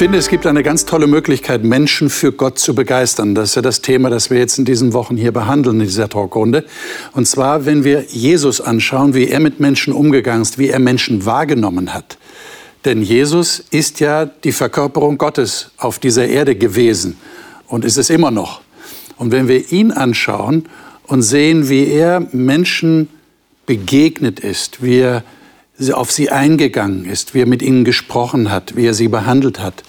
Finde, es gibt eine ganz tolle Möglichkeit, Menschen für Gott zu begeistern. Das ist ja das Thema, das wir jetzt in diesen Wochen hier behandeln, in dieser Talkrunde. Und zwar, wenn wir Jesus anschauen, wie er mit Menschen umgegangen ist, wie er Menschen wahrgenommen hat. Denn Jesus ist ja die Verkörperung Gottes auf dieser Erde gewesen und ist es immer noch. Und wenn wir ihn anschauen und sehen, wie er Menschen begegnet ist, wie er auf sie eingegangen ist, wie er mit ihnen gesprochen hat, wie er sie behandelt hat,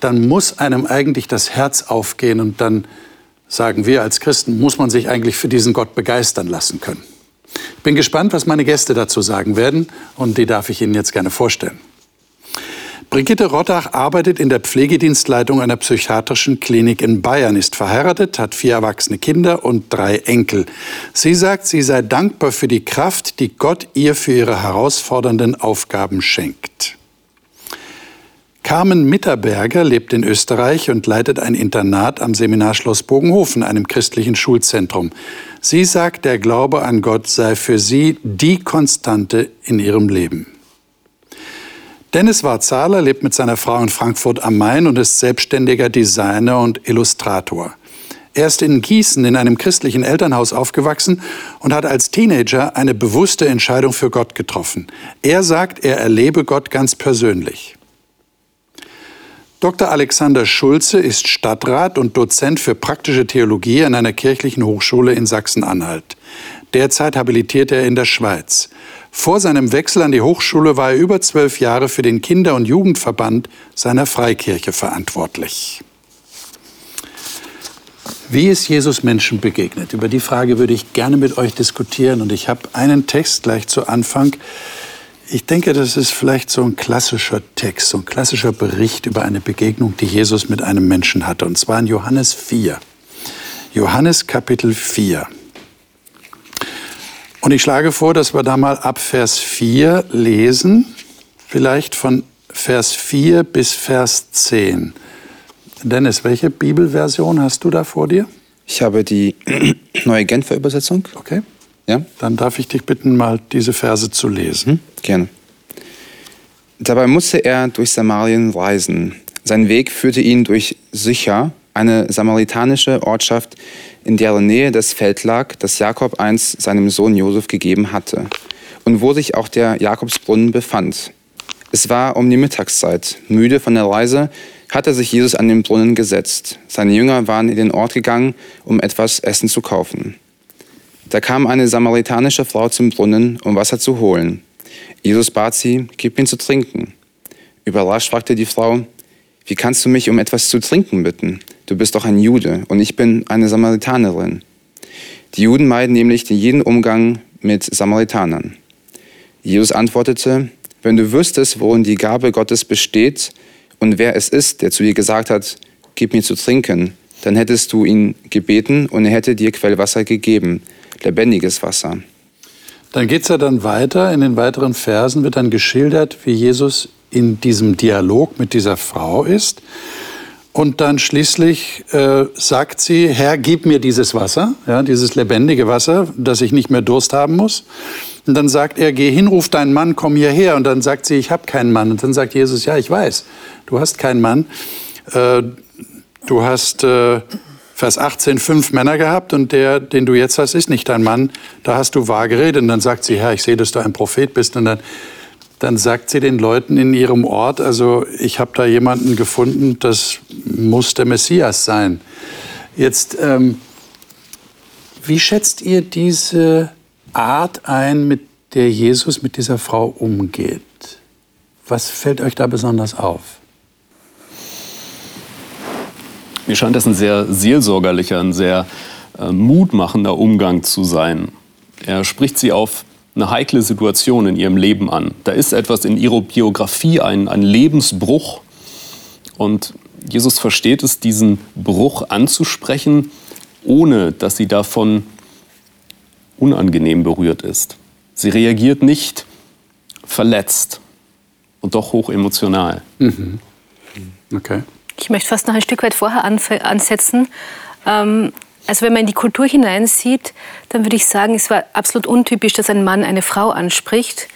dann muss einem eigentlich das Herz aufgehen und dann sagen wir als Christen, muss man sich eigentlich für diesen Gott begeistern lassen können. Ich bin gespannt, was meine Gäste dazu sagen werden und die darf ich Ihnen jetzt gerne vorstellen. Brigitte Rottach arbeitet in der Pflegedienstleitung einer psychiatrischen Klinik in Bayern, ist verheiratet, hat vier erwachsene Kinder und drei Enkel. Sie sagt, sie sei dankbar für die Kraft, die Gott ihr für ihre herausfordernden Aufgaben schenkt. Carmen Mitterberger lebt in Österreich und leitet ein Internat am Seminarschloss Bogenhofen, einem christlichen Schulzentrum. Sie sagt, der Glaube an Gott sei für sie die Konstante in ihrem Leben. Dennis Warzahler lebt mit seiner Frau in Frankfurt am Main und ist selbstständiger Designer und Illustrator. Er ist in Gießen in einem christlichen Elternhaus aufgewachsen und hat als Teenager eine bewusste Entscheidung für Gott getroffen. Er sagt, er erlebe Gott ganz persönlich. Dr. Alexander Schulze ist Stadtrat und Dozent für praktische Theologie an einer kirchlichen Hochschule in Sachsen-Anhalt. Derzeit habilitiert er in der Schweiz. Vor seinem Wechsel an die Hochschule war er über zwölf Jahre für den Kinder- und Jugendverband seiner Freikirche verantwortlich. Wie ist Jesus Menschen begegnet? Über die Frage würde ich gerne mit euch diskutieren. Und ich habe einen Text gleich zu Anfang. Ich denke, das ist vielleicht so ein klassischer Text, so ein klassischer Bericht über eine Begegnung, die Jesus mit einem Menschen hatte. Und zwar in Johannes 4. Johannes Kapitel 4. Und ich schlage vor, dass wir da mal ab Vers 4 lesen, vielleicht von Vers 4 bis Vers 10. Dennis, welche Bibelversion hast du da vor dir? Ich habe die neue Genfer Übersetzung. Okay. Ja. Dann darf ich dich bitten, mal diese Verse zu lesen. Hm, gerne. Dabei musste er durch Samarien reisen. Sein Weg führte ihn durch Sicher, eine samaritanische Ortschaft, in deren Nähe das Feld lag, das Jakob einst seinem Sohn Josef gegeben hatte und wo sich auch der Jakobsbrunnen befand. Es war um die Mittagszeit. Müde von der Reise hatte sich Jesus an den Brunnen gesetzt. Seine Jünger waren in den Ort gegangen, um etwas Essen zu kaufen. Da kam eine samaritanische Frau zum Brunnen, um Wasser zu holen. Jesus bat sie, gib mir zu trinken. Überrascht fragte die Frau, wie kannst du mich um etwas zu trinken bitten? du bist doch ein Jude und ich bin eine Samaritanerin. Die Juden meiden nämlich jeden Umgang mit Samaritanern. Jesus antwortete, wenn du wüsstest, worin die Gabe Gottes besteht und wer es ist, der zu dir gesagt hat, gib mir zu trinken, dann hättest du ihn gebeten und er hätte dir Quellwasser gegeben, lebendiges Wasser. Dann geht es ja dann weiter. In den weiteren Versen wird dann geschildert, wie Jesus in diesem Dialog mit dieser Frau ist. Und dann schließlich äh, sagt sie, Herr, gib mir dieses Wasser, ja, dieses lebendige Wasser, dass ich nicht mehr Durst haben muss. Und dann sagt er, geh hin, ruf deinen Mann, komm hierher. Und dann sagt sie, ich habe keinen Mann. Und dann sagt Jesus, ja, ich weiß, du hast keinen Mann. Äh, du hast, äh, Vers 18, fünf Männer gehabt und der, den du jetzt hast, ist nicht dein Mann. Da hast du wahr geredet. Und dann sagt sie, Herr, ich sehe, dass du ein Prophet bist. Und dann dann sagt sie den Leuten in ihrem Ort, also ich habe da jemanden gefunden, das muss der Messias sein. Jetzt, ähm, wie schätzt ihr diese Art ein, mit der Jesus mit dieser Frau umgeht? Was fällt euch da besonders auf? Mir scheint das ein sehr seelsorgerlicher, ein sehr äh, mutmachender Umgang zu sein. Er spricht sie auf eine heikle Situation in ihrem Leben an. Da ist etwas in ihrer Biografie, ein, ein Lebensbruch. Und Jesus versteht es, diesen Bruch anzusprechen, ohne dass sie davon unangenehm berührt ist. Sie reagiert nicht verletzt und doch hoch emotional. Mhm. Okay. Ich möchte fast noch ein Stück weit vorher ansetzen. Ähm, also wenn man in die Kultur hineinsieht, dann würde ich sagen, es war absolut untypisch, dass ein Mann eine Frau anspricht.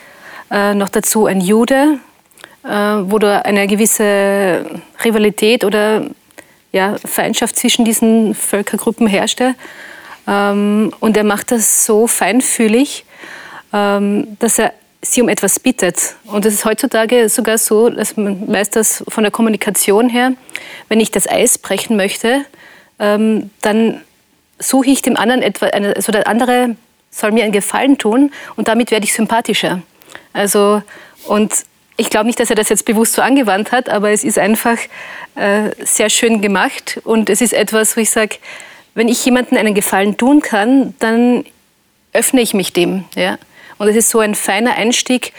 Äh, noch dazu ein Jude, äh, wo da eine gewisse Rivalität oder ja, Feindschaft zwischen diesen Völkergruppen herrschte. Ähm, und er macht das so feinfühlig, ähm, dass er sie um etwas bittet. Und es ist heutzutage sogar so, dass man weiß das von der Kommunikation her, wenn ich das Eis brechen möchte, ähm, dann suche ich dem anderen etwas, also der andere soll mir einen Gefallen tun und damit werde ich sympathischer. Also, und ich glaube nicht, dass er das jetzt bewusst so angewandt hat, aber es ist einfach äh, sehr schön gemacht und es ist etwas, wo ich sage, wenn ich jemandem einen Gefallen tun kann, dann öffne ich mich dem. Ja? Und es ist so ein feiner Einstieg,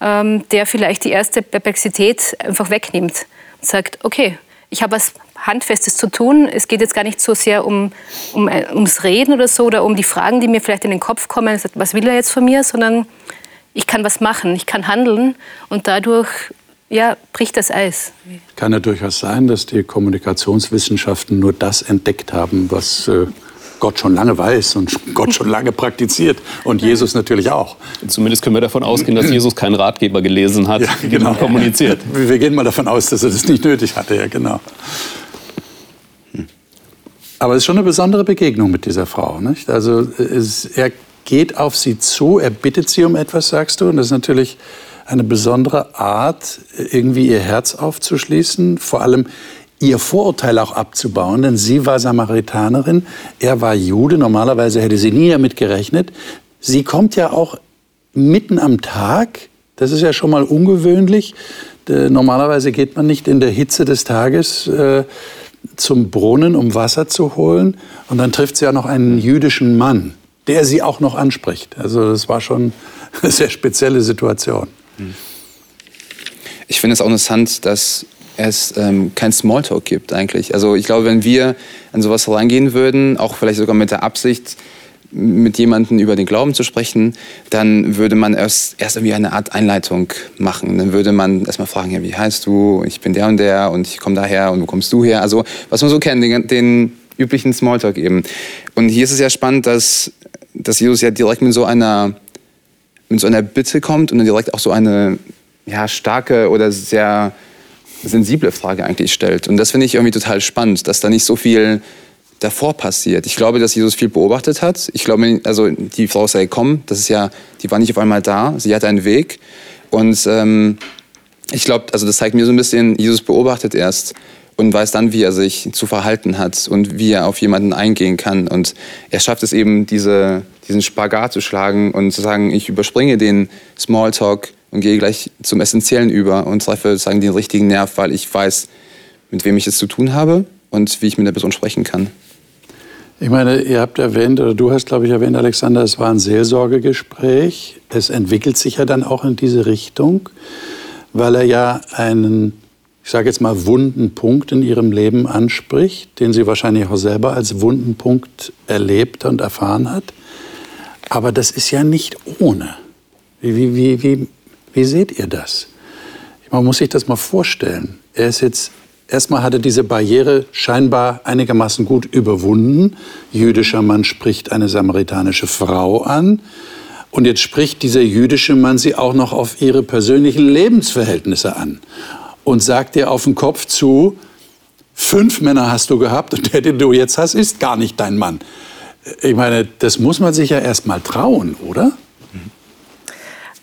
ähm, der vielleicht die erste Perplexität einfach wegnimmt und sagt, okay, ich habe was Handfestes zu tun. Es geht jetzt gar nicht so sehr um, um, äh, ums Reden oder so oder um die Fragen, die mir vielleicht in den Kopf kommen, was will er jetzt von mir, sondern ich kann was machen, ich kann handeln und dadurch ja, bricht das Eis. Kann ja durchaus sein, dass die Kommunikationswissenschaften nur das entdeckt haben, was äh, Gott schon lange weiß und Gott schon lange praktiziert und Jesus natürlich auch. Zumindest können wir davon ausgehen, dass Jesus keinen Ratgeber gelesen hat, ja, genau. kommuniziert. Wir gehen mal davon aus, dass er das nicht nötig hatte, ja genau. Aber es ist schon eine besondere Begegnung mit dieser Frau. Nicht? Also es, er geht auf sie zu, er bittet sie um etwas, sagst du, und das ist natürlich eine besondere Art, irgendwie ihr Herz aufzuschließen, vor allem ihr Vorurteil auch abzubauen, denn sie war Samaritanerin, er war Jude, normalerweise hätte sie nie damit gerechnet. Sie kommt ja auch mitten am Tag, das ist ja schon mal ungewöhnlich. Normalerweise geht man nicht in der Hitze des Tages äh, zum Brunnen, um Wasser zu holen. Und dann trifft sie ja noch einen jüdischen Mann, der sie auch noch anspricht. Also das war schon eine sehr spezielle Situation. Ich finde es auch interessant, dass es ähm, kein Smalltalk gibt eigentlich. Also ich glaube, wenn wir an sowas reingehen würden, auch vielleicht sogar mit der Absicht, mit jemandem über den Glauben zu sprechen, dann würde man erst, erst irgendwie eine Art Einleitung machen. Dann würde man erstmal fragen, ja, wie heißt du? Ich bin der und der und ich komme daher und wo kommst du her? Also was man so kennt, den, den üblichen Smalltalk eben. Und hier ist es ja spannend, dass, dass Jesus ja direkt mit so einer mit so einer Bitte kommt und dann direkt auch so eine ja, starke oder sehr sensible Frage eigentlich stellt. Und das finde ich irgendwie total spannend, dass da nicht so viel davor passiert. Ich glaube, dass Jesus viel beobachtet hat. Ich glaube, also die Frau sei gekommen, das ist ja, die war nicht auf einmal da, sie hatte einen Weg. Und ähm, ich glaube, also das zeigt mir so ein bisschen, Jesus beobachtet erst und weiß dann, wie er sich zu verhalten hat und wie er auf jemanden eingehen kann. Und er schafft es eben, diese, diesen Spagat zu schlagen und zu sagen, ich überspringe den Smalltalk und gehe gleich zum Essentiellen über und treffe sozusagen den richtigen Nerv, weil ich weiß, mit wem ich es zu tun habe und wie ich mit der Person sprechen kann. Ich meine, ihr habt erwähnt, oder du hast, glaube ich, erwähnt, Alexander, es war ein Seelsorgegespräch. Es entwickelt sich ja dann auch in diese Richtung, weil er ja einen ich sage jetzt mal, wunden Punkt in ihrem Leben anspricht, den sie wahrscheinlich auch selber als wunden Punkt erlebt und erfahren hat. Aber das ist ja nicht ohne. Wie, wie, wie, wie, seht ihr das? Man muss sich das mal vorstellen. Er ist jetzt, erstmal hat er diese Barriere scheinbar einigermaßen gut überwunden. Jüdischer Mann spricht eine samaritanische Frau an. Und jetzt spricht dieser jüdische Mann sie auch noch auf ihre persönlichen Lebensverhältnisse an und sagt dir auf den Kopf zu, fünf Männer hast du gehabt und der, den du jetzt hast, ist gar nicht dein Mann. Ich meine, das muss man sich ja erst mal trauen, oder?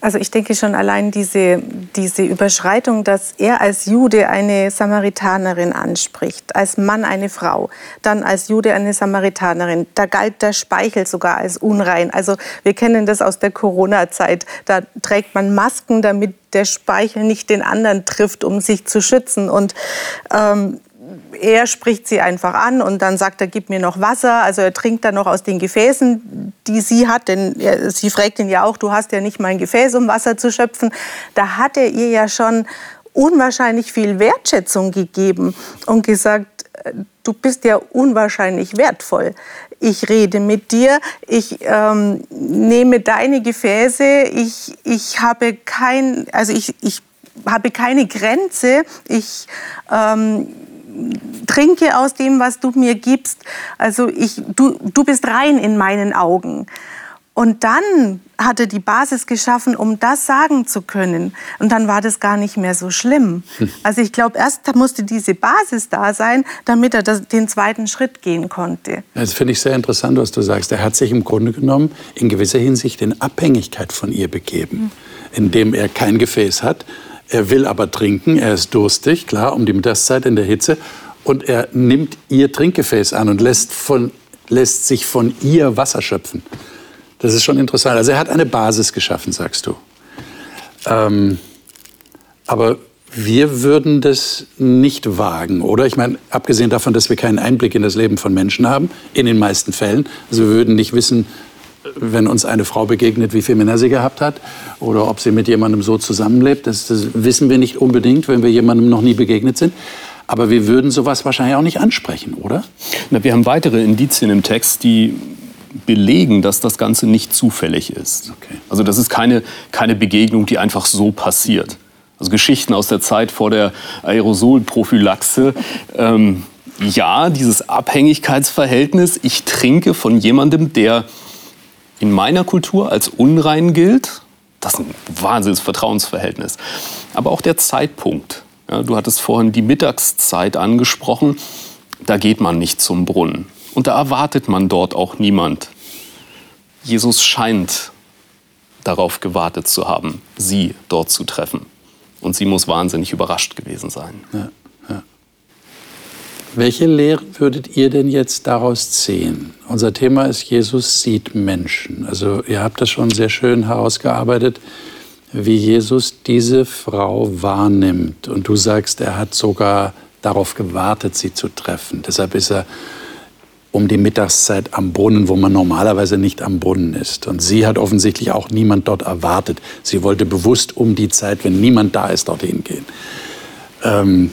Also ich denke schon allein diese, diese Überschreitung, dass er als Jude eine Samaritanerin anspricht, als Mann eine Frau, dann als Jude eine Samaritanerin. Da galt der Speichel sogar als unrein. Also wir kennen das aus der Corona-Zeit. Da trägt man Masken, damit der Speichel nicht den anderen trifft, um sich zu schützen. Und ähm, er spricht sie einfach an und dann sagt er, gib mir noch Wasser. Also er trinkt dann noch aus den Gefäßen, die sie hat, denn er, sie fragt ihn ja auch, du hast ja nicht mal ein Gefäß, um Wasser zu schöpfen. Da hat er ihr ja schon unwahrscheinlich viel Wertschätzung gegeben und gesagt, du bist ja unwahrscheinlich wertvoll. Ich rede mit dir, ich ähm, nehme deine Gefäße, ich, ich habe kein, also ich, ich habe keine Grenze, ich ähm, trinke aus dem, was du mir gibst. Also ich, du, du bist rein in meinen Augen. Und dann hat er die Basis geschaffen, um das sagen zu können. Und dann war das gar nicht mehr so schlimm. Also ich glaube, erst musste diese Basis da sein, damit er das, den zweiten Schritt gehen konnte. Das finde ich sehr interessant, was du sagst. Er hat sich im Grunde genommen in gewisser Hinsicht in Abhängigkeit von ihr begeben, hm. indem er kein Gefäß hat. Er will aber trinken, er ist durstig, klar, um die Mittagszeit in der Hitze. Und er nimmt ihr Trinkgefäß an und lässt, von, lässt sich von ihr Wasser schöpfen. Das ist schon interessant. Also er hat eine Basis geschaffen, sagst du. Ähm, aber wir würden das nicht wagen, oder? Ich meine, abgesehen davon, dass wir keinen Einblick in das Leben von Menschen haben, in den meisten Fällen. Also wir würden nicht wissen, wenn uns eine Frau begegnet, wie viele Männer sie gehabt hat oder ob sie mit jemandem so zusammenlebt. Das, das wissen wir nicht unbedingt, wenn wir jemandem noch nie begegnet sind. Aber wir würden sowas wahrscheinlich auch nicht ansprechen, oder? Na, wir haben weitere Indizien im Text, die belegen, dass das Ganze nicht zufällig ist. Okay. Also das ist keine, keine Begegnung, die einfach so passiert. Also Geschichten aus der Zeit vor der Aerosolprophylaxe. Ähm, ja, dieses Abhängigkeitsverhältnis. Ich trinke von jemandem, der in meiner Kultur als unrein gilt. Das ist ein wahnsinniges Vertrauensverhältnis. Aber auch der Zeitpunkt. Ja, du hattest vorhin die Mittagszeit angesprochen. Da geht man nicht zum Brunnen. Und da erwartet man dort auch niemand. Jesus scheint darauf gewartet zu haben, sie dort zu treffen. Und sie muss wahnsinnig überrascht gewesen sein. Ja. Welche Lehre würdet ihr denn jetzt daraus ziehen? Unser Thema ist, Jesus sieht Menschen. Also ihr habt das schon sehr schön herausgearbeitet, wie Jesus diese Frau wahrnimmt. Und du sagst, er hat sogar darauf gewartet, sie zu treffen. Deshalb ist er um die Mittagszeit am Brunnen, wo man normalerweise nicht am Brunnen ist. Und sie hat offensichtlich auch niemand dort erwartet. Sie wollte bewusst um die Zeit, wenn niemand da ist, dorthin gehen. Ähm,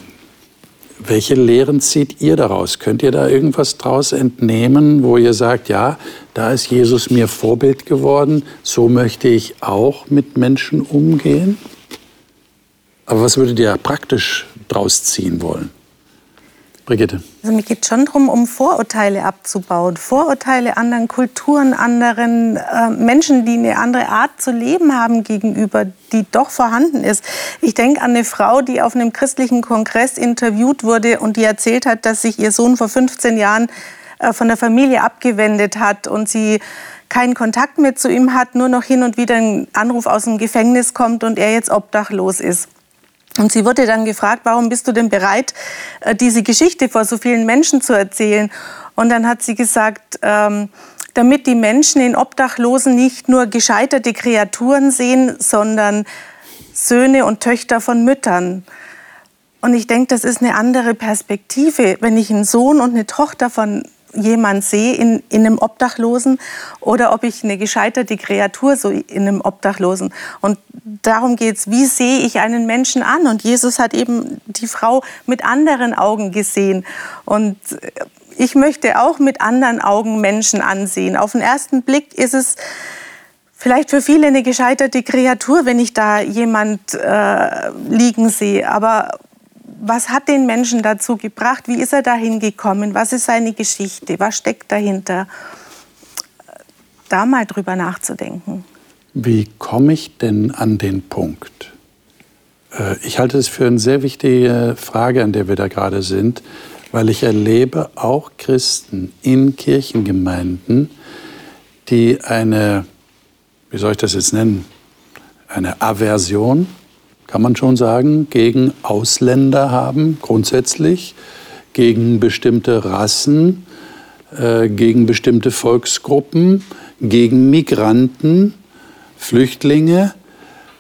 welche Lehren zieht ihr daraus? Könnt ihr da irgendwas draus entnehmen, wo ihr sagt, ja, da ist Jesus mir Vorbild geworden, so möchte ich auch mit Menschen umgehen? Aber was würdet ihr praktisch draus ziehen wollen? Brigitte. Also mir geht schon darum, um Vorurteile abzubauen. Vorurteile anderen Kulturen, anderen äh, Menschen, die eine andere Art zu leben haben gegenüber, die doch vorhanden ist. Ich denke an eine Frau, die auf einem christlichen Kongress interviewt wurde und die erzählt hat, dass sich ihr Sohn vor 15 Jahren äh, von der Familie abgewendet hat und sie keinen Kontakt mehr zu ihm hat, nur noch hin und wieder ein Anruf aus dem Gefängnis kommt und er jetzt obdachlos ist. Und sie wurde dann gefragt, warum bist du denn bereit, äh, diese Geschichte vor so vielen Menschen zu erzählen? Und dann hat sie gesagt, ähm, damit die Menschen in Obdachlosen nicht nur gescheiterte Kreaturen sehen, sondern Söhne und Töchter von Müttern. Und ich denke, das ist eine andere Perspektive, wenn ich einen Sohn und eine Tochter von jemand sehe in, in einem Obdachlosen oder ob ich eine gescheiterte Kreatur so in einem Obdachlosen. Und darum geht es, wie sehe ich einen Menschen an? Und Jesus hat eben die Frau mit anderen Augen gesehen. Und ich möchte auch mit anderen Augen Menschen ansehen. Auf den ersten Blick ist es vielleicht für viele eine gescheiterte Kreatur, wenn ich da jemand äh, liegen sehe. Aber was hat den Menschen dazu gebracht? Wie ist er dahin gekommen? Was ist seine Geschichte? Was steckt dahinter? Da mal drüber nachzudenken. Wie komme ich denn an den Punkt? Äh, ich halte es für eine sehr wichtige Frage, an der wir da gerade sind, weil ich erlebe auch Christen in Kirchengemeinden, die eine, wie soll ich das jetzt nennen, eine Aversion kann man schon sagen, gegen Ausländer haben, grundsätzlich, gegen bestimmte Rassen, äh, gegen bestimmte Volksgruppen, gegen Migranten, Flüchtlinge.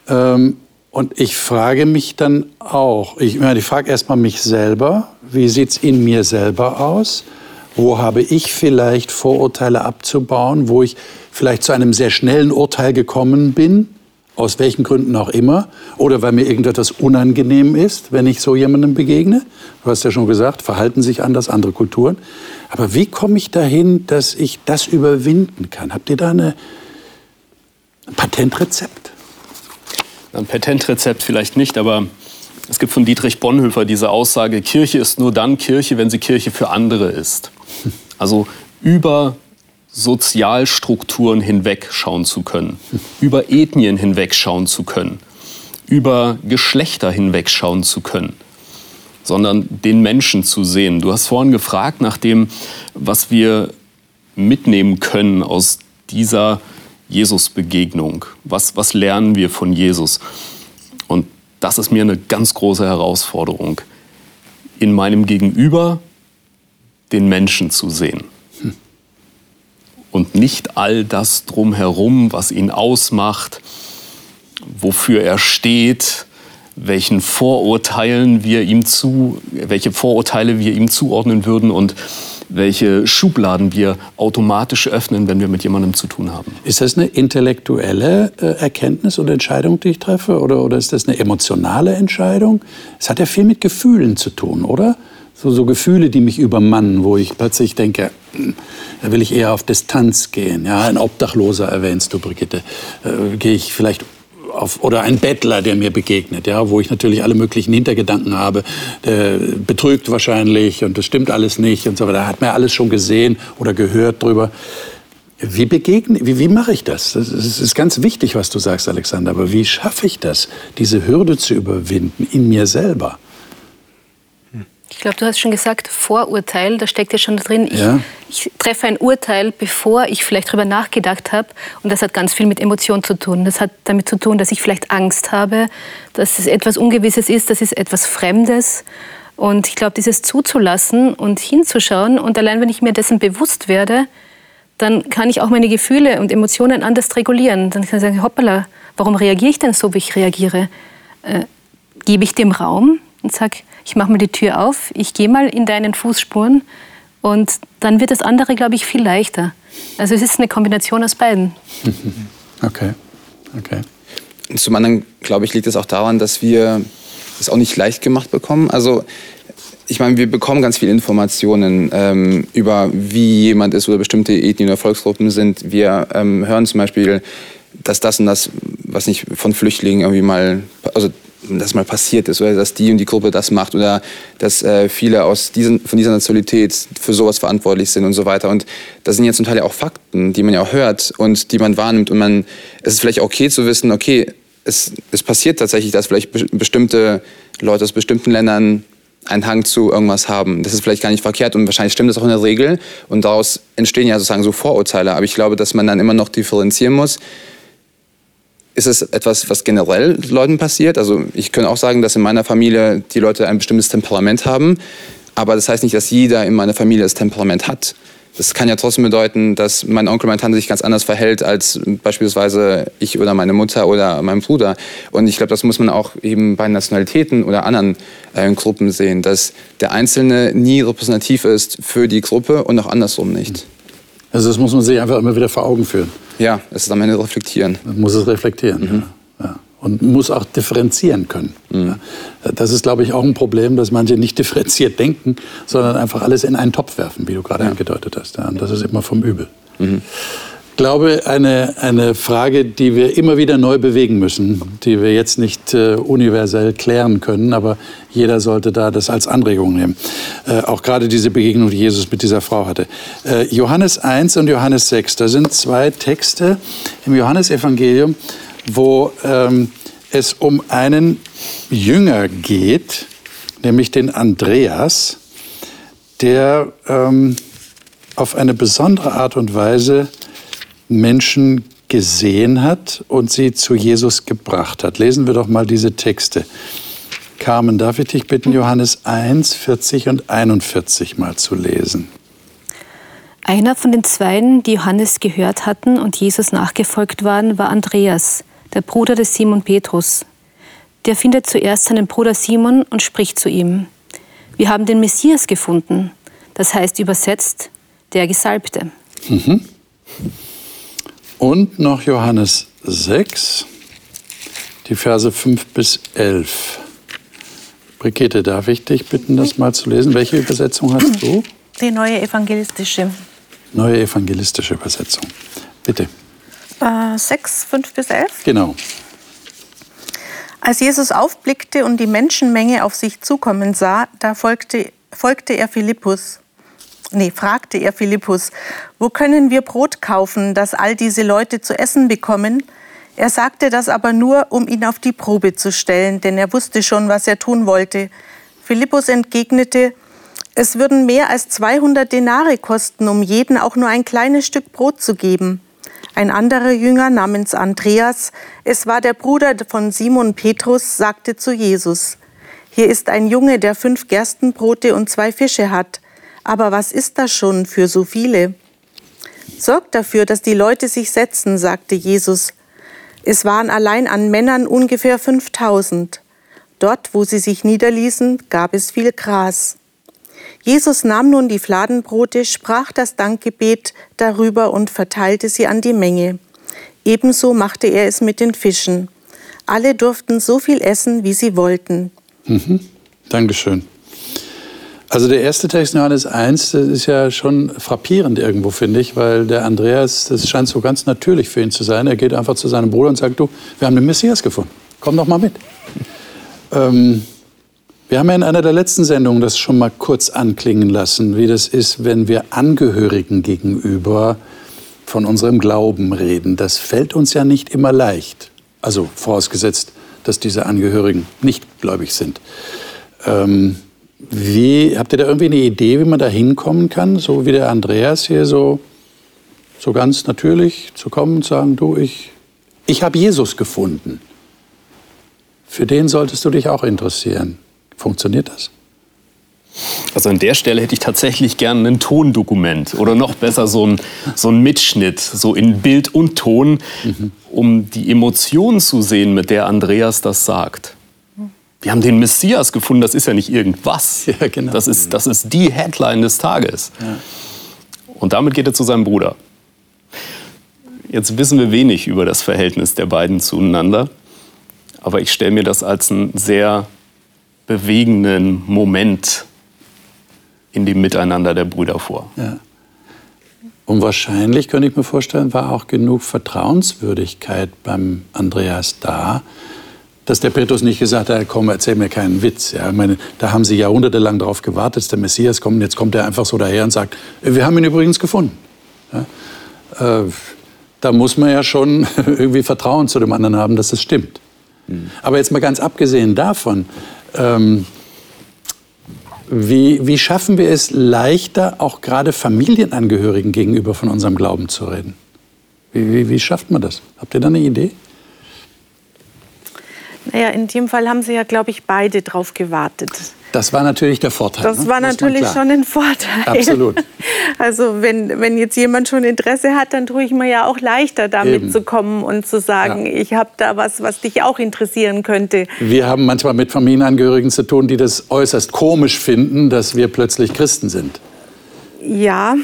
Ähm, und ich frage mich dann auch, ich, ich frage erstmal mich selber, wie sieht es in mir selber aus? Wo habe ich vielleicht Vorurteile abzubauen, wo ich vielleicht zu einem sehr schnellen Urteil gekommen bin? Aus welchen Gründen auch immer, oder weil mir irgendetwas unangenehm ist, wenn ich so jemandem begegne. Du hast ja schon gesagt, verhalten sich anders andere Kulturen. Aber wie komme ich dahin, dass ich das überwinden kann? Habt ihr da eine, ein Patentrezept? Ein Patentrezept vielleicht nicht, aber es gibt von Dietrich Bonhoeffer diese Aussage, Kirche ist nur dann Kirche, wenn sie Kirche für andere ist. Also über Sozialstrukturen hinwegschauen zu können, über Ethnien hinwegschauen zu können, über Geschlechter hinwegschauen zu können, sondern den Menschen zu sehen. Du hast vorhin gefragt nach dem, was wir mitnehmen können aus dieser Jesus-Begegnung. Was, was lernen wir von Jesus? Und das ist mir eine ganz große Herausforderung, in meinem Gegenüber den Menschen zu sehen und nicht all das drumherum, was ihn ausmacht, wofür er steht, welchen Vorurteilen wir ihm zu, welche Vorurteile wir ihm zuordnen würden und welche Schubladen wir automatisch öffnen, wenn wir mit jemandem zu tun haben. Ist das eine intellektuelle äh, Erkenntnis oder Entscheidung, die ich treffe, oder, oder ist das eine emotionale Entscheidung? Es hat ja viel mit Gefühlen zu tun, oder? So, so Gefühle, die mich übermannen, wo ich plötzlich denke, hm, da will ich eher auf Distanz gehen. Ja, ein Obdachloser erwähnst du, Brigitte. Äh, Gehe ich vielleicht auf, oder ein Bettler, der mir begegnet, ja, wo ich natürlich alle möglichen Hintergedanken habe, der betrügt wahrscheinlich und das stimmt alles nicht und so weiter. Hat man alles schon gesehen oder gehört drüber. Wie begegne, wie, wie mache ich das? Das ist ganz wichtig, was du sagst, Alexander. Aber wie schaffe ich das, diese Hürde zu überwinden in mir selber? Ich glaube, du hast schon gesagt, Vorurteil, da steckt ja schon drin. Ich, ja. ich treffe ein Urteil, bevor ich vielleicht darüber nachgedacht habe. Und das hat ganz viel mit Emotionen zu tun. Das hat damit zu tun, dass ich vielleicht Angst habe, dass es etwas Ungewisses ist, das ist etwas Fremdes. Und ich glaube, dieses zuzulassen und hinzuschauen und allein wenn ich mir dessen bewusst werde, dann kann ich auch meine Gefühle und Emotionen anders regulieren. Dann kann ich sagen, hoppala, warum reagiere ich denn so, wie ich reagiere? Äh, gebe ich dem Raum und sage, ich mache mal die Tür auf, ich gehe mal in deinen Fußspuren und dann wird das andere, glaube ich, viel leichter. Also es ist eine Kombination aus beiden. Okay, okay. Zum anderen, glaube ich, liegt es auch daran, dass wir es auch nicht leicht gemacht bekommen. Also ich meine, wir bekommen ganz viele Informationen ähm, über, wie jemand ist oder bestimmte Ethnien oder Volksgruppen sind. Wir ähm, hören zum Beispiel, dass das und das, was nicht von Flüchtlingen irgendwie mal, also das mal passiert ist oder dass die und die Gruppe das macht oder dass äh, viele aus diesen, von dieser Nationalität für sowas verantwortlich sind und so weiter. Und das sind ja zum Teil ja auch Fakten, die man ja auch hört und die man wahrnimmt. Und man, es ist vielleicht okay zu wissen, okay, es, es passiert tatsächlich, dass vielleicht bestimmte Leute aus bestimmten Ländern einen Hang zu irgendwas haben. Das ist vielleicht gar nicht verkehrt und wahrscheinlich stimmt das auch in der Regel. Und daraus entstehen ja sozusagen so Vorurteile. Aber ich glaube, dass man dann immer noch differenzieren muss ist es etwas, was generell Leuten passiert? Also ich könnte auch sagen, dass in meiner Familie die Leute ein bestimmtes Temperament haben, aber das heißt nicht, dass jeder in meiner Familie das Temperament hat. Das kann ja trotzdem bedeuten, dass mein Onkel, meine Tante sich ganz anders verhält als beispielsweise ich oder meine Mutter oder mein Bruder. Und ich glaube, das muss man auch eben bei Nationalitäten oder anderen äh, Gruppen sehen, dass der Einzelne nie repräsentativ ist für die Gruppe und auch andersrum nicht. Also das muss man sich einfach immer wieder vor Augen führen. Ja, es ist am Ende reflektieren. Man muss es reflektieren. Mhm. Ja. Und muss auch differenzieren können. Mhm. Das ist, glaube ich, auch ein Problem, dass manche nicht differenziert denken, sondern einfach alles in einen Topf werfen, wie du gerade angedeutet hast. Und das ist immer vom Übel. Mhm glaube, eine, eine Frage, die wir immer wieder neu bewegen müssen, die wir jetzt nicht äh, universell klären können, aber jeder sollte da das als Anregung nehmen. Äh, auch gerade diese Begegnung, die Jesus mit dieser Frau hatte. Äh, Johannes 1 und Johannes 6, da sind zwei Texte im Johannesevangelium, wo ähm, es um einen Jünger geht, nämlich den Andreas, der ähm, auf eine besondere Art und Weise Menschen gesehen hat und sie zu Jesus gebracht hat. Lesen wir doch mal diese Texte. Carmen, darf ich dich bitten, Johannes 1, 40 und 41 mal zu lesen? Einer von den Zweien, die Johannes gehört hatten und Jesus nachgefolgt waren, war Andreas, der Bruder des Simon Petrus. Der findet zuerst seinen Bruder Simon und spricht zu ihm. Wir haben den Messias gefunden, das heißt übersetzt, der Gesalbte. Mhm. Und noch Johannes 6. die Verse 5 bis 11. Brigitte, darf ich dich bitten, das mal zu lesen? Welche Übersetzung hast du? Die neue evangelistische. Neue evangelistische Übersetzung. Bitte. Äh, 6, 5 bis 11? Genau. Als Jesus aufblickte und die Menschenmenge auf sich zukommen sah, da folgte, folgte er Philippus. Nee, fragte er Philippus, wo können wir Brot kaufen, dass all diese Leute zu essen bekommen? Er sagte das aber nur, um ihn auf die Probe zu stellen, denn er wusste schon, was er tun wollte. Philippus entgegnete, es würden mehr als 200 Denare kosten, um jeden auch nur ein kleines Stück Brot zu geben. Ein anderer Jünger namens Andreas, es war der Bruder von Simon Petrus, sagte zu Jesus, hier ist ein Junge, der fünf Gerstenbrote und zwei Fische hat. Aber was ist das schon für so viele? Sorgt dafür, dass die Leute sich setzen, sagte Jesus. Es waren allein an Männern ungefähr 5000. Dort, wo sie sich niederließen, gab es viel Gras. Jesus nahm nun die Fladenbrote, sprach das Dankgebet darüber und verteilte sie an die Menge. Ebenso machte er es mit den Fischen. Alle durften so viel essen, wie sie wollten. Mhm. Dankeschön. Also der erste Text in Johannes 1, das ist ja schon frappierend irgendwo, finde ich, weil der Andreas, das scheint so ganz natürlich für ihn zu sein. Er geht einfach zu seinem Bruder und sagt, du, wir haben den Messias gefunden. Komm doch mal mit. Ähm, wir haben ja in einer der letzten Sendungen das schon mal kurz anklingen lassen, wie das ist, wenn wir Angehörigen gegenüber von unserem Glauben reden. Das fällt uns ja nicht immer leicht. Also vorausgesetzt, dass diese Angehörigen nicht gläubig sind. Ähm, wie, habt ihr da irgendwie eine Idee, wie man da hinkommen kann? So wie der Andreas hier so, so ganz natürlich zu kommen und sagen, du, ich, ich habe Jesus gefunden. Für den solltest du dich auch interessieren. Funktioniert das? Also an der Stelle hätte ich tatsächlich gerne ein Tondokument oder noch besser so ein, so ein Mitschnitt, so in Bild und Ton, mhm. um die Emotion zu sehen, mit der Andreas das sagt wir haben den Messias gefunden, das ist ja nicht irgendwas. Ja, genau. das, ist, das ist die Headline des Tages. Ja. Und damit geht er zu seinem Bruder. Jetzt wissen wir wenig über das Verhältnis der beiden zueinander, aber ich stelle mir das als einen sehr bewegenden Moment in dem Miteinander der Brüder vor. Ja. Und wahrscheinlich, könnte ich mir vorstellen, war auch genug Vertrauenswürdigkeit beim Andreas da, dass der Petrus nicht gesagt hat, komm, erzähl mir keinen Witz. Ja, ich meine, da haben sie jahrhundertelang darauf gewartet, dass der Messias kommt. Jetzt kommt er einfach so daher und sagt, wir haben ihn übrigens gefunden. Ja, äh, da muss man ja schon irgendwie Vertrauen zu dem anderen haben, dass es stimmt. Mhm. Aber jetzt mal ganz abgesehen davon, ähm, wie, wie schaffen wir es leichter, auch gerade Familienangehörigen gegenüber von unserem Glauben zu reden? Wie, wie, wie schafft man das? Habt ihr da eine Idee? Naja, in dem Fall haben Sie ja, glaube ich, beide drauf gewartet. Das war natürlich der Vorteil. Das ne? war natürlich schon ein Vorteil. Absolut. Also wenn, wenn jetzt jemand schon Interesse hat, dann tue ich mir ja auch leichter, damit Eben. zu kommen und zu sagen, ja. ich habe da was, was dich auch interessieren könnte. Wir haben manchmal mit Familienangehörigen zu tun, die das äußerst komisch finden, dass wir plötzlich Christen sind. Ja,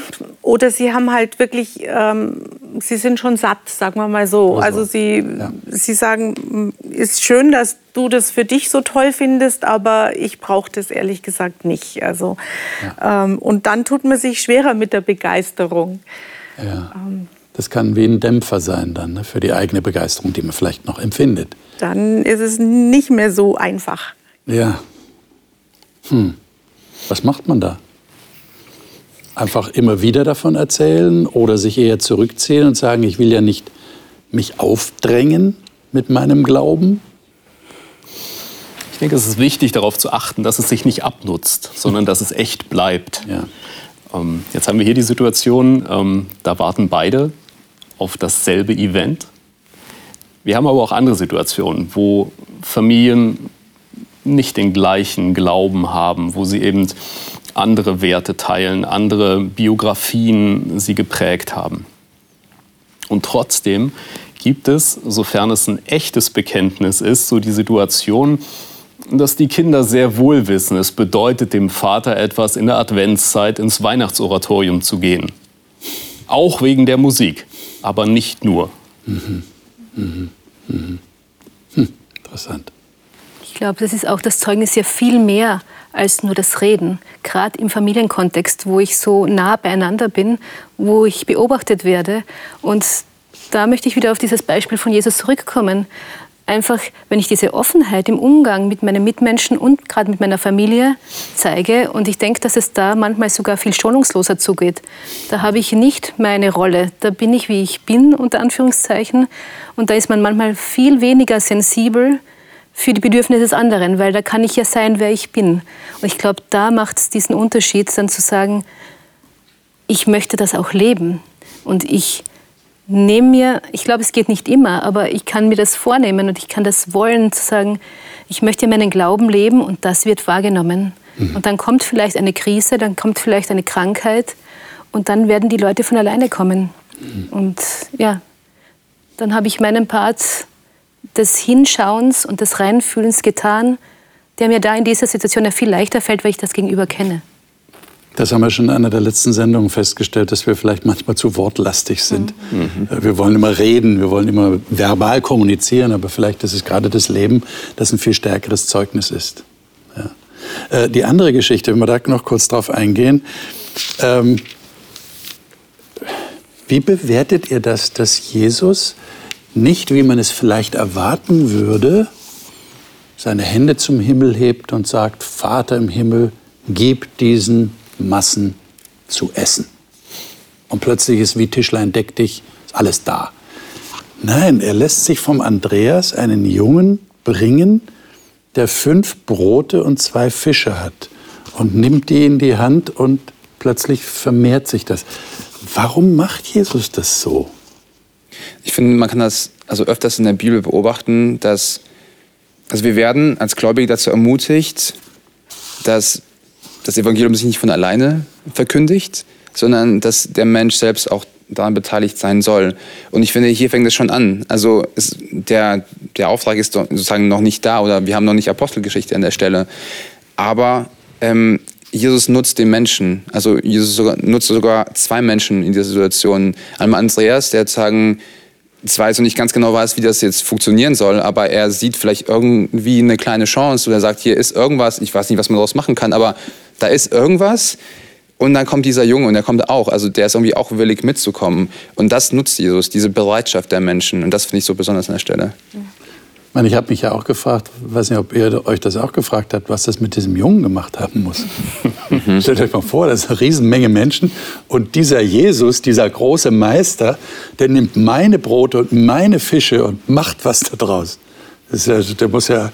oder sie haben halt wirklich, ähm, sie sind schon satt, sagen wir mal so. Also, sie, ja. sie sagen, ist schön, dass du das für dich so toll findest, aber ich brauche das ehrlich gesagt nicht. Also, ja. ähm, und dann tut man sich schwerer mit der Begeisterung. Ja. Ähm, das kann wie ein Dämpfer sein dann ne, für die eigene Begeisterung, die man vielleicht noch empfindet. Dann ist es nicht mehr so einfach. Ja. Hm. Was macht man da? Einfach immer wieder davon erzählen oder sich eher zurückziehen und sagen, ich will ja nicht mich aufdrängen mit meinem Glauben? Ich denke, es ist wichtig, darauf zu achten, dass es sich nicht abnutzt, sondern dass es echt bleibt. Ja. Ähm, jetzt haben wir hier die Situation, ähm, da warten beide auf dasselbe Event. Wir haben aber auch andere Situationen, wo Familien nicht den gleichen Glauben haben, wo sie eben andere Werte teilen, andere Biografien sie geprägt haben. Und trotzdem gibt es, sofern es ein echtes Bekenntnis ist, so die Situation, dass die Kinder sehr wohl wissen, es bedeutet dem Vater etwas in der Adventszeit ins Weihnachtsoratorium zu gehen. Auch wegen der Musik, aber nicht nur. Mhm. Mhm. Mhm. Hm. Interessant. Ich glaube, das ist auch das Zeugnis ja viel mehr als nur das Reden. Gerade im Familienkontext, wo ich so nah beieinander bin, wo ich beobachtet werde. Und da möchte ich wieder auf dieses Beispiel von Jesus zurückkommen. Einfach, wenn ich diese Offenheit im Umgang mit meinen Mitmenschen und gerade mit meiner Familie zeige, und ich denke, dass es da manchmal sogar viel schonungsloser zugeht, da habe ich nicht meine Rolle. Da bin ich, wie ich bin, unter Anführungszeichen. Und da ist man manchmal viel weniger sensibel für die Bedürfnisse des anderen, weil da kann ich ja sein, wer ich bin. Und ich glaube, da macht es diesen Unterschied, dann zu sagen, ich möchte das auch leben. Und ich nehme mir, ich glaube, es geht nicht immer, aber ich kann mir das vornehmen und ich kann das wollen, zu sagen, ich möchte meinen Glauben leben und das wird wahrgenommen. Mhm. Und dann kommt vielleicht eine Krise, dann kommt vielleicht eine Krankheit und dann werden die Leute von alleine kommen. Mhm. Und ja, dann habe ich meinen Part des Hinschauens und des Reinfühlens getan, der mir da in dieser Situation ja viel leichter fällt, weil ich das Gegenüber kenne. Das haben wir schon in einer der letzten Sendungen festgestellt, dass wir vielleicht manchmal zu wortlastig sind. Mhm. Wir wollen immer reden, wir wollen immer verbal kommunizieren, aber vielleicht ist es gerade das Leben, das ein viel stärkeres Zeugnis ist. Ja. Äh, die andere Geschichte, wenn wir da noch kurz drauf eingehen. Ähm, wie bewertet ihr das, dass Jesus nicht, wie man es vielleicht erwarten würde, seine Hände zum Himmel hebt und sagt, Vater im Himmel, gib diesen Massen zu essen. Und plötzlich ist wie Tischlein deck dich, ist alles da. Nein, er lässt sich vom Andreas einen Jungen bringen, der fünf Brote und zwei Fische hat und nimmt die in die Hand und plötzlich vermehrt sich das. Warum macht Jesus das so? Ich finde, man kann das also öfters in der Bibel beobachten, dass also wir werden als Gläubige dazu ermutigt, dass das Evangelium sich nicht von alleine verkündigt, sondern dass der Mensch selbst auch daran beteiligt sein soll. Und ich finde, hier fängt es schon an. Also es, der, der Auftrag ist sozusagen noch nicht da oder wir haben noch nicht Apostelgeschichte an der Stelle. Aber ähm, Jesus nutzt den Menschen. Also Jesus sogar, nutzt sogar zwei Menschen in dieser Situation. Einmal Andreas, der sagen, zwar jetzt nicht ganz genau weiß, wie das jetzt funktionieren soll, aber er sieht vielleicht irgendwie eine kleine Chance oder sagt, hier ist irgendwas, ich weiß nicht, was man daraus machen kann, aber da ist irgendwas. Und dann kommt dieser Junge und der kommt auch. Also der ist irgendwie auch willig mitzukommen. Und das nutzt Jesus, diese Bereitschaft der Menschen. Und das finde ich so besonders an der Stelle. Ich, meine, ich habe mich ja auch gefragt, weiß nicht, ob ihr euch das auch gefragt habt, was das mit diesem Jungen gemacht haben muss. Mhm. Stellt euch mal vor, das ist eine Riesenmenge Menschen und dieser Jesus, dieser große Meister, der nimmt meine Brote und meine Fische und macht was daraus. Das ja, der muss ja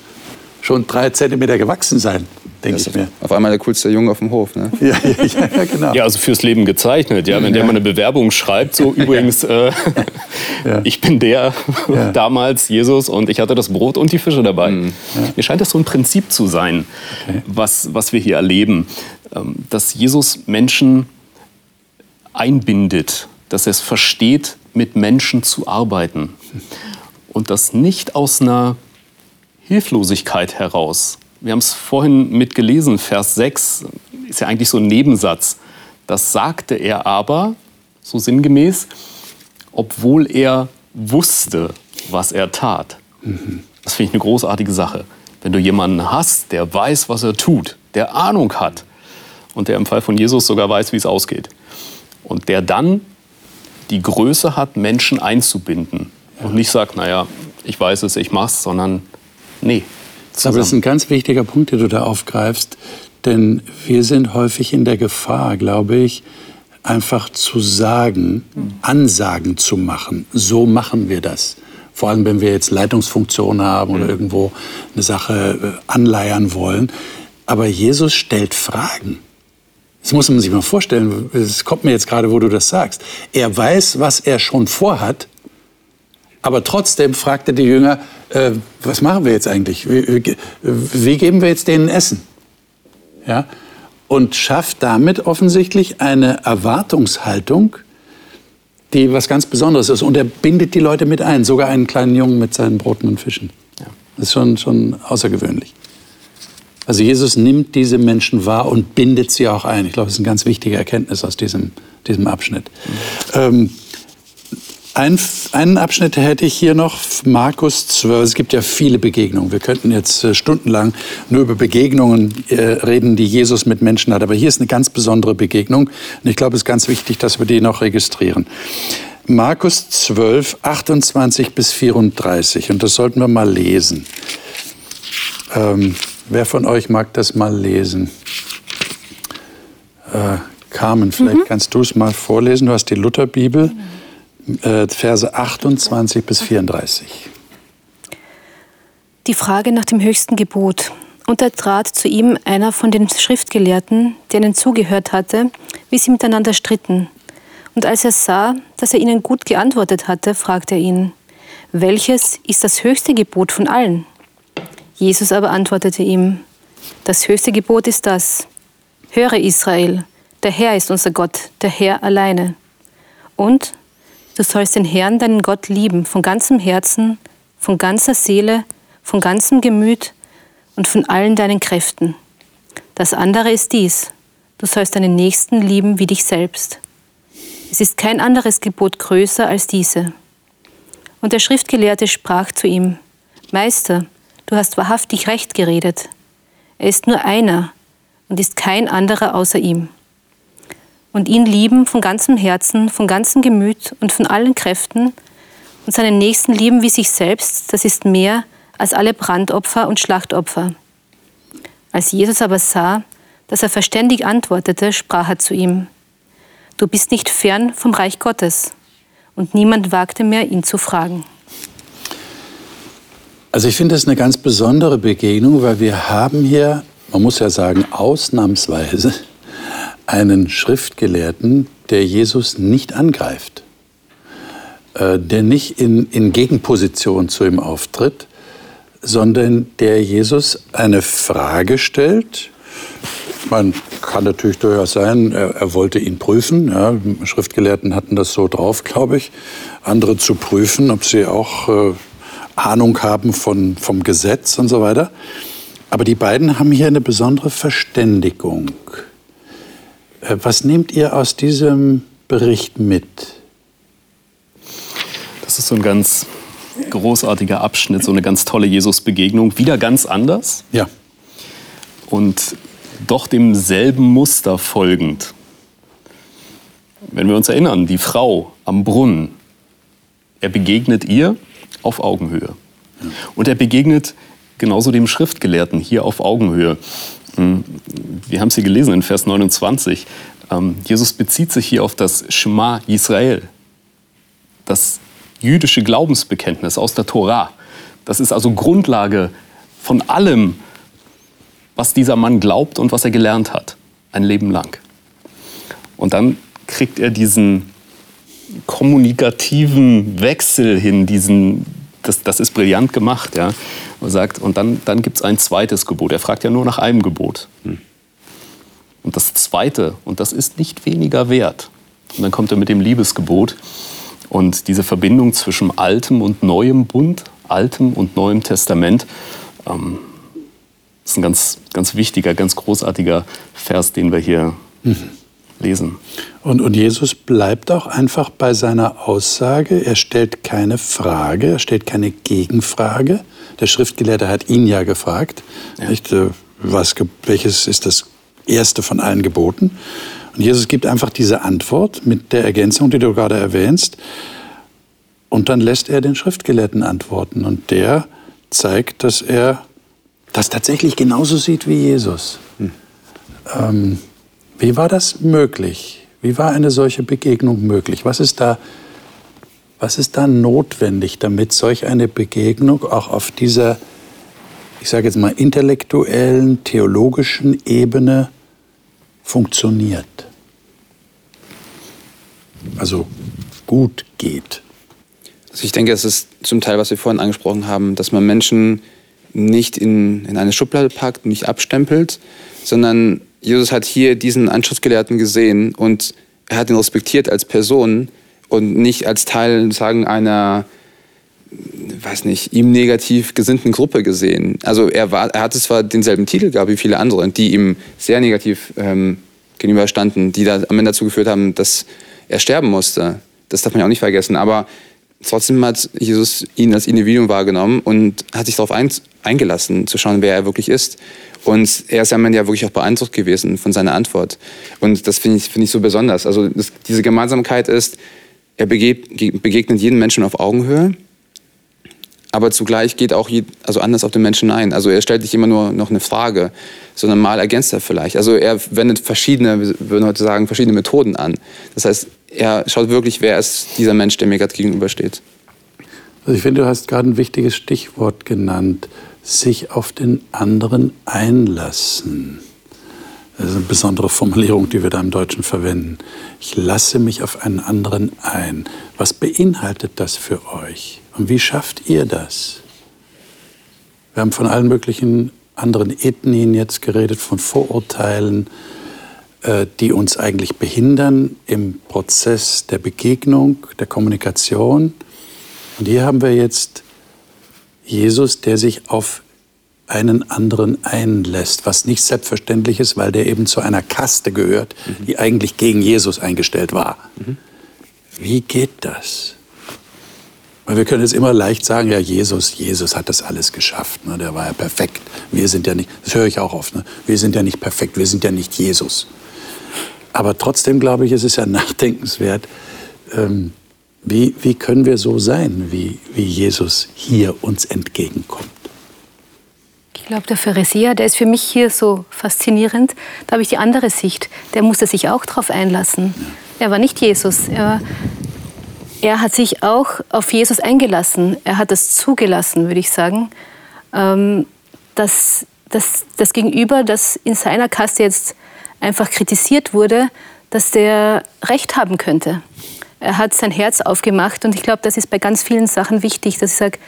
schon drei Zentimeter gewachsen sein denke ich mir. Auf einmal der coolste Junge auf dem Hof. Ne? Ja, ja, ja, genau. Ja, also fürs Leben gezeichnet. Ja, wenn der mal eine Bewerbung schreibt, so übrigens, äh, ich bin der damals, Jesus, und ich hatte das Brot und die Fische dabei. Mhm. Mir scheint das so ein Prinzip zu sein, okay. was, was wir hier erleben, ähm, dass Jesus Menschen einbindet, dass er es versteht, mit Menschen zu arbeiten. Und das nicht aus einer Hilflosigkeit heraus, wir haben es vorhin mitgelesen, Vers 6 ist ja eigentlich so ein Nebensatz. Das sagte er aber, so sinngemäß, obwohl er wusste, was er tat. Mhm. Das finde ich eine großartige Sache. Wenn du jemanden hast, der weiß, was er tut, der Ahnung hat und der im Fall von Jesus sogar weiß, wie es ausgeht und der dann die Größe hat, Menschen einzubinden und nicht sagt, naja, ich weiß es, ich mach's, sondern nee, Zusammen. Aber das ist ein ganz wichtiger Punkt, den du da aufgreifst, denn wir sind häufig in der Gefahr, glaube ich, einfach zu sagen, Ansagen zu machen. So machen wir das. Vor allem, wenn wir jetzt Leitungsfunktionen haben oder irgendwo eine Sache äh, anleiern wollen. Aber Jesus stellt Fragen. Das muss man sich mal vorstellen. Es kommt mir jetzt gerade, wo du das sagst. Er weiß, was er schon vorhat aber trotzdem fragte die Jünger, äh, was machen wir jetzt eigentlich? Wie, wie, geben wir jetzt denen Essen? Ja? Und schafft damit offensichtlich eine Erwartungshaltung, die was ganz Besonderes ist. Und er bindet die Leute mit ein, sogar einen kleinen Jungen mit seinen Broten und Fischen. Ja. Das ist schon, schon außergewöhnlich. Also Jesus nimmt diese Menschen wahr und bindet sie auch ein. Ich glaube, das ist eine ganz wichtige Erkenntnis aus diesem, diesem Abschnitt. Mhm. Ähm, Ein, einen Abschnitt hätte ich hier noch, Markus 12. Es gibt ja viele Begegnungen. Wir könnten jetzt äh, stundenlang nur über Begegnungen äh, reden, die Jesus mit Menschen hat. Aber hier ist eine ganz besondere Begegnung. Und ich glaube, es ist ganz wichtig, dass wir die noch registrieren. Markus 12, 28 bis 34. Und das sollten wir mal lesen. Ähm, wer von euch mag das mal lesen? Äh, Carmen, vielleicht mhm. kannst du es mal vorlesen. Du hast die Lutherbibel, äh, Verse 28 bis 34. Die Frage nach dem höchsten Gebot. Und da trat zu ihm einer von den Schriftgelehrten, der ihnen zugehört hatte, wie sie miteinander stritten. Und als er sah, dass er ihnen gut geantwortet hatte, fragte er ihn, welches ist das höchste Gebot von allen? Jesus aber antwortete ihm, das höchste Gebot ist das, höre Israel, der Herr ist unser Gott, der Herr alleine. Und du sollst den Herrn, deinen Gott, lieben, von ganzem Herzen, von ganzer Seele, von ganzem Gemüt und von allen deinen Kräften. Das andere ist dies, du sollst deinen Nächsten lieben wie dich selbst. Es ist kein anderes Gebot größer als diese. Und der Schriftgelehrte sprach zu ihm, Meister, du hast wahrhaftig recht geredet. Er ist nur einer und ist kein anderer außer ihm und ihn lieben von ganzem Herzen, von ganzem Gemüt und von allen Kräften und seinen Nächsten lieben wie sich selbst, das ist mehr als alle Brandopfer und Schlachtopfer. Als Jesus aber sah, dass er verständig antwortete, sprach er zu ihm, Du bist nicht fern vom Reich Gottes. Und niemand wagte mehr, ihn zu fragen. Also ich finde es eine ganz besondere Begegnung, weil wir haben hier, man muss ja sagen, ausnahmsweise einen Schriftgelehrten, der Jesus nicht angreift, äh, der nicht in, in Gegenposition zu ihm auftritt, sondern der Jesus eine Frage stellt. Man kann natürlich durchaus sein, er, er wollte ihn prüfen. Ja, Schriftgelehrten hatten das so drauf, glaube ich, andere zu prüfen, ob sie auch äh, Ahnung haben von, vom Gesetz und so weiter. Aber die beiden haben hier eine besondere Verständigung. Äh, was nehmt ihr aus diesem Bericht mit? Das ist so ein ganz großartiger Abschnitt, so eine ganz tolle Jesus-Begegnung. Wieder ganz anders. Ja. Und doch demselben Muster folgend. Wenn wir uns erinnern, die Frau am Brunnen, er begegnet ihr auf Augenhöhe. Und er begegnet genauso dem Schriftgelehrten hier auf Augenhöhe. Hm, wir haben es hier gelesen in Vers 29. Ähm, Jesus bezieht sich hier auf das Shema Israel, das jüdische Glaubensbekenntnis aus der Tora. Das ist also Grundlage von allem, was dieser Mann glaubt und was er gelernt hat, ein Leben lang. Und dann kriegt er diesen kommunikativen Wechsel hin, diesen, das, das ist brillant gemacht, ja. Und sagt, und dann, dann gibt es ein zweites Gebot. Er fragt ja nur nach einem Gebot. Hm. Und das zweite, und das ist nicht weniger wert. Und dann kommt er mit dem Liebesgebot. Und diese Verbindung zwischen altem und neuem Bund, altem und neuem Testament, ähm, ist ein ganz, ganz wichtiger, ganz großartiger Vers, den wir hier mhm. Lesen. Und, und Jesus bleibt auch einfach bei seiner Aussage. Er stellt keine Frage, er stellt keine Gegenfrage. Der Schriftgelehrte hat ihn ja gefragt, ja. Nicht, äh, was, welches ist das erste von allen Geboten? Und Jesus gibt einfach diese Antwort mit der Ergänzung, die du gerade erwähnst. Und dann lässt er den Schriftgelehrten antworten. Und der zeigt, dass er das tatsächlich genauso sieht wie Jesus. Hm. Ähm, wie war das möglich? Wie war eine solche Begegnung möglich? Was ist da, was ist da notwendig, damit solch eine Begegnung auch auf dieser, ich sage jetzt mal, intellektuellen, theologischen Ebene funktioniert? Also gut geht. Also ich denke, es ist zum Teil, was wir vorhin angesprochen haben, dass man Menschen nicht in, in eine Schublade packt, nicht abstempelt, sondern Jesus hat hier diesen Anschlussgelehrten gesehen und er hat ihn respektiert als Person und nicht als Teil sagen einer weiß nicht, ihm negativ gesinnten Gruppe gesehen. Also er, war, er hatte zwar denselben Titel gehabt wie viele andere, die ihm sehr negativ ähm, gegenüberstanden, die da am Ende dazu geführt haben, dass er sterben musste. Das darf man ja auch nicht vergessen. Aber trotzdem hat Jesus ihn als Individuum wahrgenommen und hat sich darauf ein, eingelassen, zu schauen, wer er wirklich ist. Und er ist ja wirklich auch beeindruckt gewesen von seiner Antwort. Und das finde ich, find ich so besonders. Also das, diese Gemeinsamkeit ist, er begegnet jeden Menschen auf Augenhöhe aber zugleich geht auch also anders auf den Menschen ein. Also er stellt nicht immer nur noch eine Frage, sondern mal ergänzt er vielleicht. Also er wendet verschiedene, wir würden heute sagen, verschiedene Methoden an. Das heißt, er schaut wirklich, wer ist dieser Mensch, der mir gerade gegenübersteht. Also ich finde, du hast gerade ein wichtiges Stichwort genannt, sich auf den anderen einlassen. Das ist eine besondere Formulierung, die wir da im Deutschen verwenden. Ich lasse mich auf einen anderen ein. Was beinhaltet das für euch? Und wie schafft ihr das? Wir haben von allen möglichen anderen Ethnien jetzt geredet, von Vorurteilen, äh, die uns eigentlich behindern im Prozess der Begegnung, der Kommunikation. Und hier haben wir jetzt Jesus, der sich auf einen anderen einlässt, was nicht selbstverständlich ist, weil der eben zu einer Kaste gehört, die eigentlich gegen Jesus eingestellt war. Mhm. Wie geht das? Weil wir können jetzt immer leicht sagen, ja, Jesus, Jesus hat das alles geschafft. Ne? Der war ja perfekt. Wir sind ja nicht, das höre ich auch oft, ne? wir sind ja nicht perfekt, wir sind ja nicht Jesus. Aber trotzdem glaube ich, es ist ja nachdenkenswert, ähm, wie, wie können wir so sein, wie, wie Jesus hier uns entgegenkommt. Ich glaube, der Pharisäer, der ist für mich hier so faszinierend. Da habe ich die andere Sicht. Der musste sich auch darauf einlassen. Er war nicht Jesus. Er war er hat sich auch auf Jesus eingelassen. Er hat das zugelassen, würde ich sagen, ähm, dass, dass das Gegenüber, das in seiner Kaste jetzt einfach kritisiert wurde, dass der Recht haben könnte. Er hat sein Herz aufgemacht und ich glaube, das ist bei ganz vielen Sachen wichtig, dass ich sage,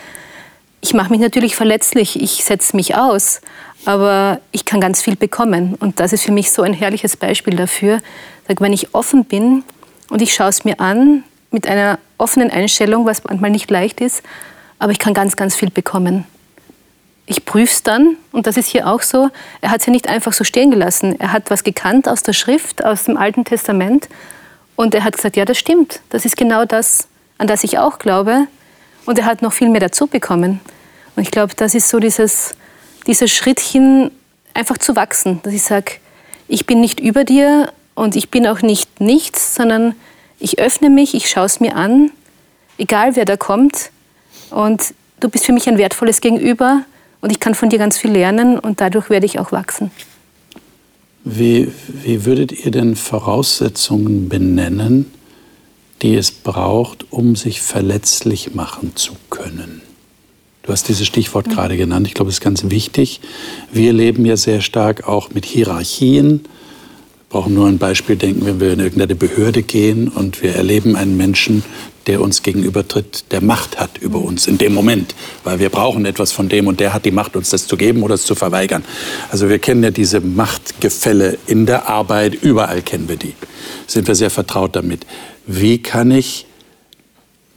ich mache mich natürlich verletzlich, ich setze mich aus, aber ich kann ganz viel bekommen. Und das ist für mich so ein herrliches Beispiel dafür. Wenn ich offen bin und ich schaue es mir an, mit einer offenen Einstellung, was manchmal nicht leicht ist, aber ich kann ganz, ganz viel bekommen. Ich prüfe es dann, und das ist hier auch so, er hat es ja nicht einfach so stehen gelassen. Er hat was gekannt aus der Schrift, aus dem Alten Testament, und er hat gesagt, ja, das stimmt, das ist genau das, an das ich auch glaube, und er hat noch viel mehr dazu bekommen. Und ich glaube, das ist so dieses, dieses Schrittchen, einfach zu wachsen, dass ich sage, ich bin nicht über dir und ich bin auch nicht nichts, sondern ich öffne mich, ich schaue es mir an, egal wer da kommt. Und du bist für mich ein wertvolles Gegenüber und ich kann von dir ganz viel lernen und dadurch werde ich auch wachsen. Wie, wie würdet ihr denn Voraussetzungen benennen, die es braucht, um sich verletzlich machen zu können? Du hast dieses Stichwort mhm. gerade genannt. Ich glaube, es ist ganz wichtig. Wir leben ja sehr stark auch mit Hierarchien brauchen nur ein Beispiel denken, wenn wir in irgendeine Behörde gehen und wir erleben einen Menschen, der uns gegenübertritt, der Macht hat über uns in dem Moment, weil wir brauchen etwas von dem und der hat die Macht, uns das zu geben oder es zu verweigern. Also wir kennen ja diese Machtgefälle in der Arbeit, überall kennen wir die. Sind wir sehr vertraut damit. Wie kann ich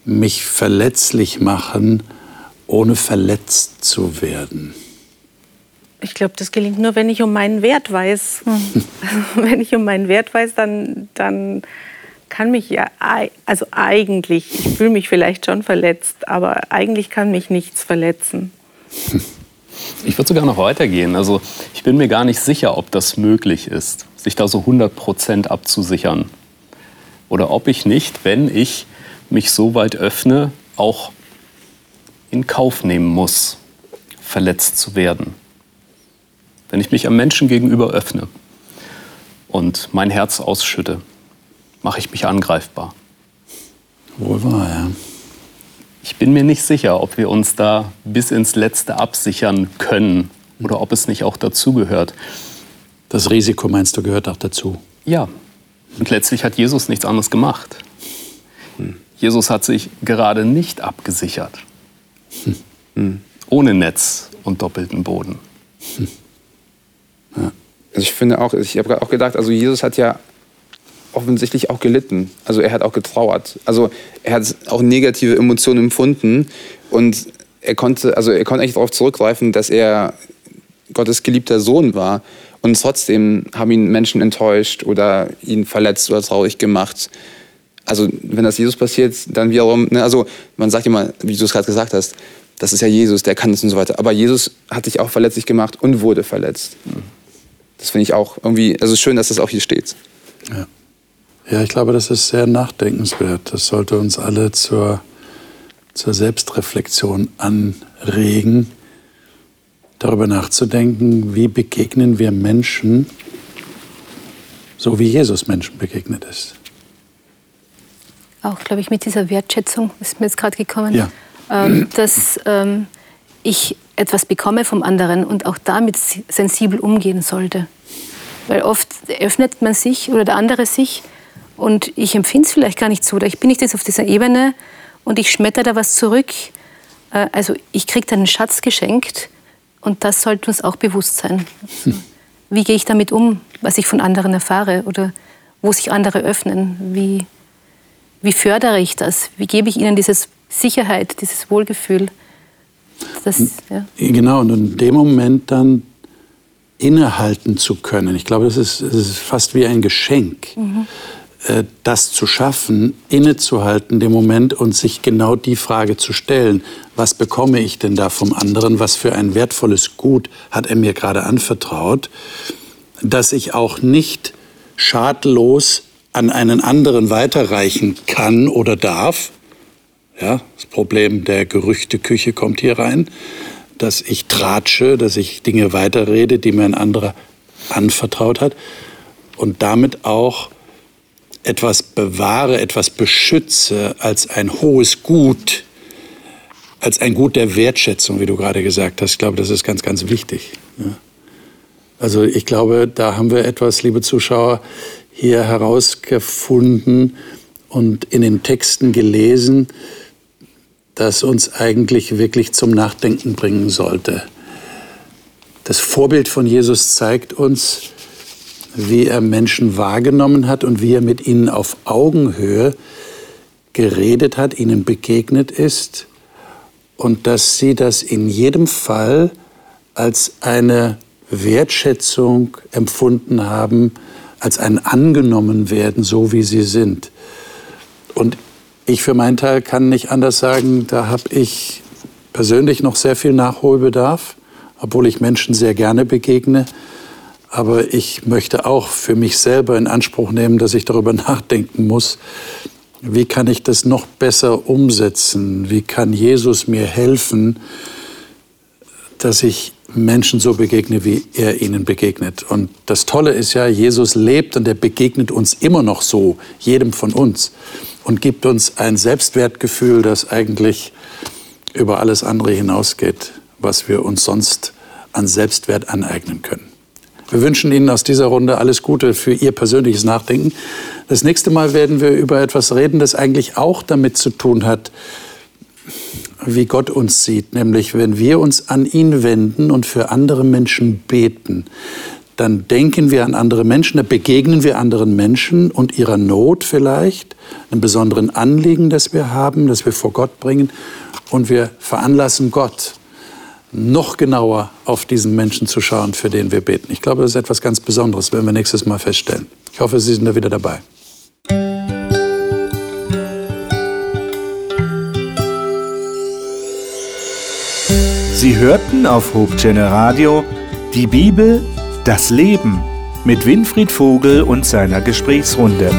mich verletzlich machen, ohne verletzt zu werden? Ich glaube, das gelingt nur, wenn ich um meinen Wert weiß. Hm. wenn ich um meinen Wert weiß, dann, dann kann mich ja, also eigentlich, ich fühle mich vielleicht schon verletzt, aber eigentlich kann mich nichts verletzen. Ich würde sogar noch weitergehen. Also ich bin mir gar nicht sicher, ob das möglich ist, sich da so 100 Prozent abzusichern. Oder ob ich nicht, wenn ich mich so weit öffne, auch in Kauf nehmen muss, verletzt zu werden. Wenn ich mich am Menschen gegenüber öffne und mein Herz ausschütte, mache ich mich angreifbar. Wohl wahr, ja. Ich bin mir nicht sicher, ob wir uns da bis ins Letzte absichern können oder ob es nicht auch dazugehört. Das Risiko, meinst du, gehört auch dazu? Ja. Und letztlich hat Jesus nichts anderes gemacht. Hm. Jesus hat sich gerade nicht abgesichert. Hm. hm. Ohne Netz und doppelten Boden. Hm. Ja. Also ich finde auch, ich habe auch gedacht, also Jesus hat ja offensichtlich auch gelitten. Also er hat auch getrauert. Also er hat auch negative Emotionen empfunden und er konnte, also er konnte eigentlich darauf zurückgreifen, dass er Gottes geliebter Sohn war und trotzdem haben ihn Menschen enttäuscht oder ihn verletzt oder traurig gemacht. Also wenn das Jesus passiert, dann wiederum, ne, also man sagt immer, wie du es gerade gesagt hast, das ist ja Jesus, der kann es und so weiter. Aber Jesus hat sich auch verletzlich gemacht und wurde verletzt. Das finde ich auch irgendwie, also schön, dass das auch hier steht. Ja. Ja, ich glaube, das ist sehr nachdenkenswert. Das sollte uns alle zur, zur Selbstreflexion anregen, darüber nachzudenken, wie begegnen wir Menschen, so wie Jesus Menschen begegnet ist. Auch, glaube ich, mit dieser Wertschätzung ist mir jetzt gerade gekommen. Ja ähm, dass ähm, ich etwas bekomme vom anderen und auch damit sensibel umgehen sollte. Weil oft öffnet man sich oder der andere sich und ich empfinde es vielleicht gar nicht so. Oder ich bin nicht jetzt auf dieser Ebene und ich schmetter da was zurück. Äh, also ich kriege da einen Schatz geschenkt und das sollte uns auch bewusst sein. Also, wie gehe ich damit um, was ich von anderen erfahre oder wo sich andere öffnen? Wie, wie fördere ich das? Wie gebe ich ihnen dieses Sicherheit, dieses Wohlgefühl. Das, ja. Genau, und in dem Moment dann innehalten zu können. Ich glaube, das ist, das ist fast wie ein Geschenk, mhm. Äh, das zu schaffen, innezuhalten, dem Moment und sich genau die Frage zu stellen, was bekomme ich denn da vom anderen, was für ein wertvolles Gut hat er mir gerade anvertraut, dass ich auch nicht schadlos an einen anderen weiterreichen kann oder darf, ja, das Problem der Gerüchteküche kommt hier rein, dass ich tratsche, dass ich Dinge weiterrede, die mir ein anderer anvertraut hat. Und damit auch etwas bewahre, etwas beschütze als ein hohes Gut, als ein Gut der Wertschätzung, wie du gerade gesagt hast. Ich glaube, das ist ganz, ganz wichtig. Ja. Also ich glaube, da haben wir etwas, liebe Zuschauer, hier herausgefunden und in den Texten gelesen, das uns eigentlich wirklich zum Nachdenken bringen sollte. Das Vorbild von Jesus zeigt uns, wie er Menschen wahrgenommen hat und wie er mit ihnen auf Augenhöhe geredet hat, ihnen begegnet ist und dass sie das in jedem Fall als eine Wertschätzung empfunden haben, als ein Angenommenwerden, so wie sie sind. Und ich für meinen Teil kann nicht anders sagen, da habe ich persönlich noch sehr viel Nachholbedarf, obwohl ich Menschen sehr gerne begegne. Aber ich möchte auch für mich selber in Anspruch nehmen, dass ich darüber nachdenken muss, wie kann ich das noch besser umsetzen? Wie kann Jesus mir helfen, dass ich Menschen so begegne, wie er ihnen begegnet? Und das Tolle ist ja, Jesus lebt und er begegnet uns immer noch so, jedem von uns und gibt uns ein Selbstwertgefühl, das eigentlich über alles andere hinausgeht, was wir uns sonst an Selbstwert aneignen können. Wir wünschen Ihnen aus dieser Runde alles Gute für Ihr persönliches Nachdenken. Das nächste Mal werden wir über etwas reden, das eigentlich auch damit zu tun hat, wie Gott uns sieht, nämlich wenn wir uns an ihn wenden und für andere Menschen beten, dann denken wir an andere Menschen, dann begegnen wir anderen Menschen und ihrer Not vielleicht, einem besonderen Anliegen, das wir haben, das wir vor Gott bringen. Und wir veranlassen Gott, noch genauer auf diesen Menschen zu schauen, für den wir beten. Ich glaube, das ist etwas ganz Besonderes, werden wir nächstes Mal feststellen. Ich hoffe, Sie sind da wieder dabei. Sie hörten auf Hochchannel Radio die Bibel das Leben mit Winfried Vogel und seiner Gesprächsrunde.